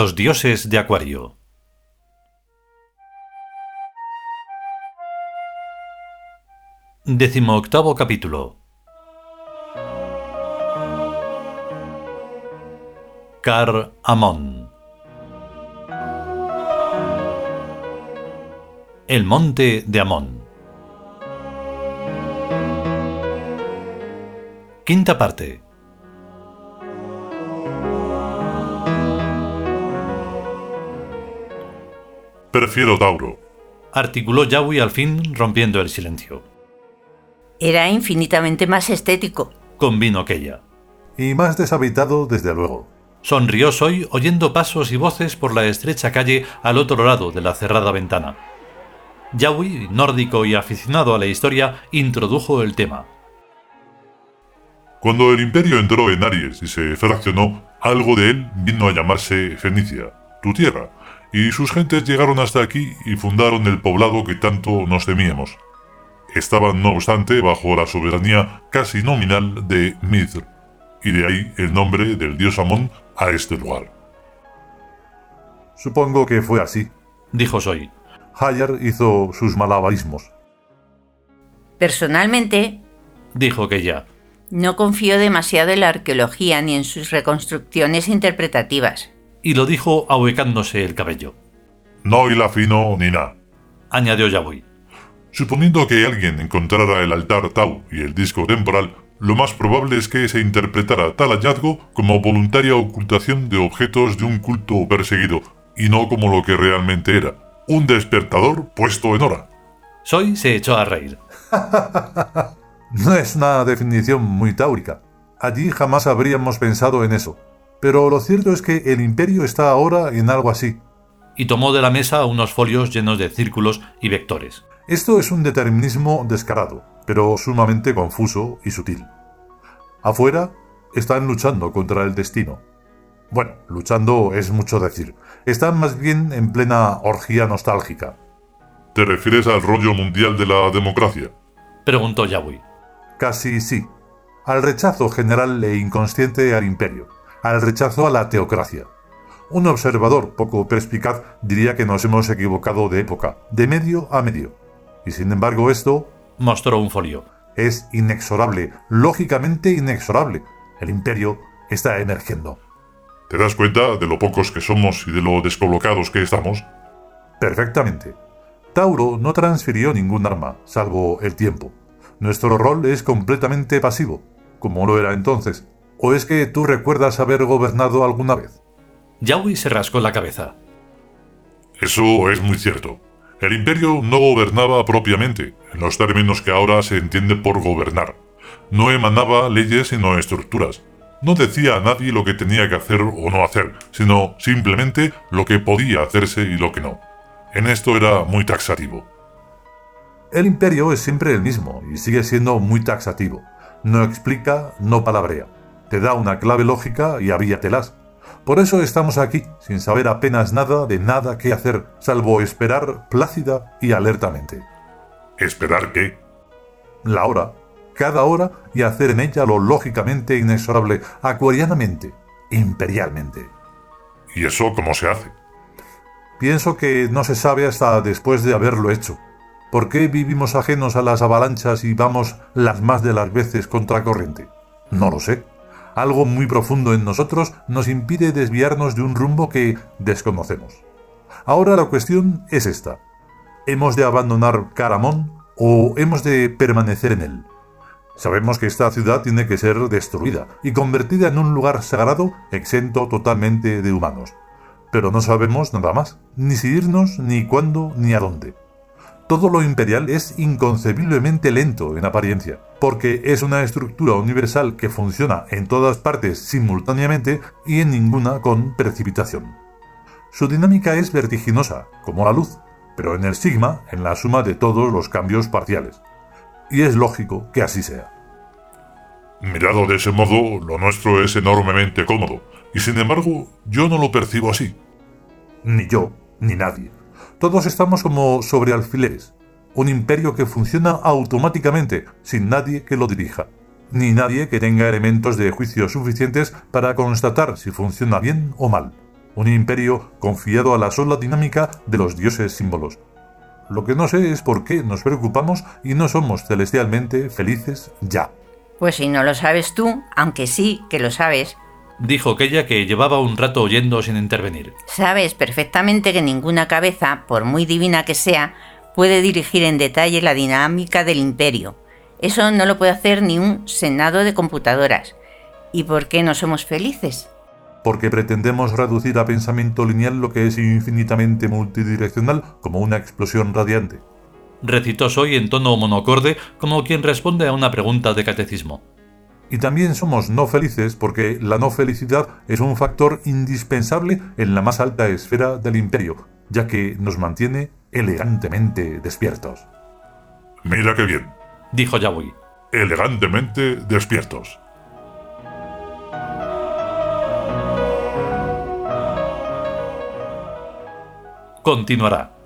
Los dioses de Acuario. Décimo octavo capítulo. Car Amon. El monte de Amón. Quinta parte. Prefiero Tauro. Articuló Yahweh al fin, rompiendo el silencio. Era infinitamente más estético. Convino aquella. Y más deshabitado, desde luego. Sonrió Soy oyendo pasos y voces por la estrecha calle al otro lado de la cerrada ventana. Yahweh, nórdico y aficionado a la historia, introdujo el tema. Cuando el imperio entró en Aries y se fraccionó, algo de él vino a llamarse Fenicia, tu tierra, y sus gentes llegaron hasta aquí y fundaron el poblado que tanto nos temíamos. Estaban, no obstante, bajo la soberanía casi nominal de Mithr, y de ahí el nombre del dios Amón a este lugar. Supongo que fue así. Dijo Soy. Hayar hizo sus malabarismos. Personalmente, Dijo aquella. no confío demasiado en la arqueología ni en sus reconstrucciones interpretativas. Y lo dijo ahuecándose el cabello. No hila fino ni nada. Añadió Yahweh. Suponiendo que alguien encontrara el altar Tau y el disco temporal, lo más probable es que se interpretara tal hallazgo como voluntaria ocultación de objetos de un culto perseguido, y no como lo que realmente era, un despertador puesto en hora. Soy se echó a reír. No es una definición muy táurica. Allí jamás habríamos pensado en eso. Pero lo cierto es que el imperio está ahora en algo así. Y tomó de la mesa unos folios llenos de círculos y vectores. Esto es un determinismo descarado, pero sumamente confuso y sutil. Afuera están luchando contra el destino. Bueno, luchando es mucho decir. Están más bien en plena orgía nostálgica. ¿Te refieres al rollo mundial de la democracia? Preguntó Yahweh. Casi sí. Al rechazo general e inconsciente al imperio. Al rechazo a la teocracia. Un observador poco perspicaz diría que nos hemos equivocado de época, de medio a medio. Y sin embargo esto Mostró un folio. es inexorable, lógicamente inexorable. El imperio está emergiendo. ¿Te das cuenta de lo pocos que somos y de lo descolocados que estamos? Perfectamente. Tauro no transfirió ningún arma, salvo el tiempo. Nuestro rol es completamente pasivo, como lo era entonces. ¿O es que tú recuerdas haber gobernado alguna vez? Yahweh se rascó la cabeza. Eso es muy cierto. El imperio no gobernaba propiamente, en los términos que ahora se entiende por gobernar. No emanaba leyes sino estructuras. No decía a nadie lo que tenía que hacer o no hacer, sino simplemente lo que podía hacerse y lo que no. En esto era muy taxativo. El imperio es siempre el mismo y sigue siendo muy taxativo. No explica, no palabrea. Te da una clave lógica y avíatelas. Por eso estamos aquí, sin saber apenas nada de nada que hacer, salvo esperar plácida y alertamente. ¿Esperar qué? La hora, cada hora, y hacer en ella lo lógicamente inexorable, acuarianamente, imperialmente. ¿Y eso cómo se hace? Pienso que no se sabe hasta después de haberlo hecho. ¿Por qué vivimos ajenos a las avalanchas y vamos las más de las veces contracorriente? No lo sé. Algo muy profundo en nosotros nos impide desviarnos de un rumbo que desconocemos. Ahora la cuestión es esta. ¿Hemos de abandonar Caramón o hemos de permanecer en él? Sabemos que esta ciudad tiene que ser destruida y convertida en un lugar sagrado exento totalmente de humanos. Pero no sabemos nada más, ni si irnos, ni cuándo, ni a dónde. Todo lo imperial es inconcebiblemente lento en apariencia, porque es una estructura universal que funciona en todas partes simultáneamente y en ninguna con precipitación. Su dinámica es vertiginosa, como la luz, pero en el sigma, en la suma de todos los cambios parciales. Y es lógico que así sea. Mirado de ese modo, lo nuestro es enormemente cómodo, y sin embargo, yo no lo percibo así. Ni yo, ni nadie. Todos estamos como sobre alfileres, un imperio que funciona automáticamente, sin nadie que lo dirija, ni nadie que tenga elementos de juicio suficientes para constatar si funciona bien o mal. un imperio confiado a la sola dinámica de los dioses símbolos. Lo que no sé es por qué nos preocupamos y no somos celestialmente felices ya. Pues si no lo sabes tú, aunque sí que lo sabes, dijo aquella que llevaba un rato oyendo sin intervenir. Sabes perfectamente que ninguna cabeza, por muy divina que sea, puede dirigir en detalle la dinámica del imperio. Eso no lo puede hacer ni un senado de computadoras. ¿Y por qué no somos felices? Porque pretendemos reducir a pensamiento lineal lo que es infinitamente multidireccional como una explosión radiante. Recitó Soy en tono monocorde como quien responde a una pregunta de catecismo. Y también somos no felices porque la no felicidad es un factor indispensable en la más alta esfera del imperio, ya que nos mantiene elegantemente despiertos. Mira qué bien, dijo Yahweh. Elegantemente despiertos. Continuará.